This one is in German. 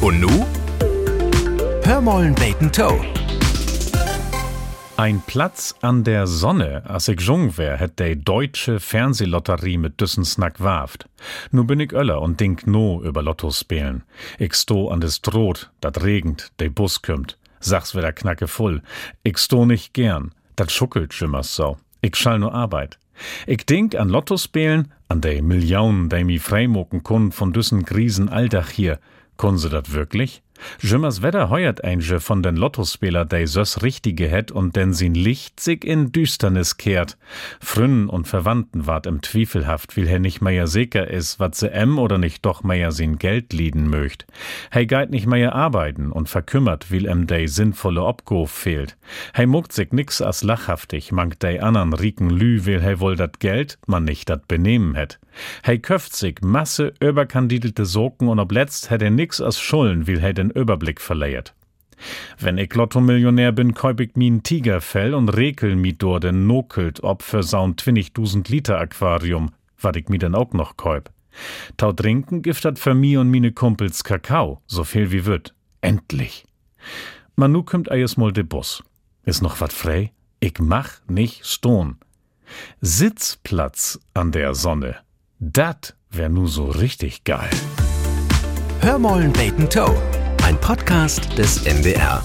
Und nu? Hör mollen beten Toe. Ein Platz an der Sonne, as ich jung wär, hätt de deutsche Fernsehlotterie mit düssen Snack warft. Nu bin ich Öller und denk no über Lotto spielen. Ich sto an des Droht, dat regend, de Bus kümmt. Sag's wieder knacke voll. Ich sto nicht gern, dat schuckelt schimmers so. Ich schall nur Arbeit. Ich denk an Lotto spielen, an de Millionen, de mi freimoken kun von düssen Krisen Alltag hier. Kun se dat wirklich? Jimmers Wetter heuert einje von den Lottospieler, dei sös richtige het und denn sin Licht sich in Düsternis kehrt. Frünnen und Verwandten ward im Zwiefelhaft, will er nicht mehr sicher is, wat se em oder nicht doch mehr sin Geld lieden möcht. Hei geit nicht mehr arbeiten und verkümmert, will em dei sinnvolle Obgof fehlt. Hei muckt sich nix as lachhaftig, mangt dei andern rieken Lü, will hei wohl dat Geld, man nicht dat benehmen het. Hei köft Masse überkandidelte Soken und ob letzt hätt er nix as Schulden, will hei den Überblick verleiert. Wenn ich Lotto-Millionär bin, käup ich mi Tigerfell und rekel mi dor den Nokelt ob für saun 20.000 Liter Aquarium, wat ich mi denn auch noch käup. Tau trinken gift dat für mi und mine Kumpels Kakao, so viel wie würd. Endlich. Man nu kümmt eies mal de Bus. Is noch wat frei? Ich mach nicht stone. Sitzplatz an der Sonne. Dat wär nu so richtig geil. Hör mollen beten Toe. Ein Podcast des NDR.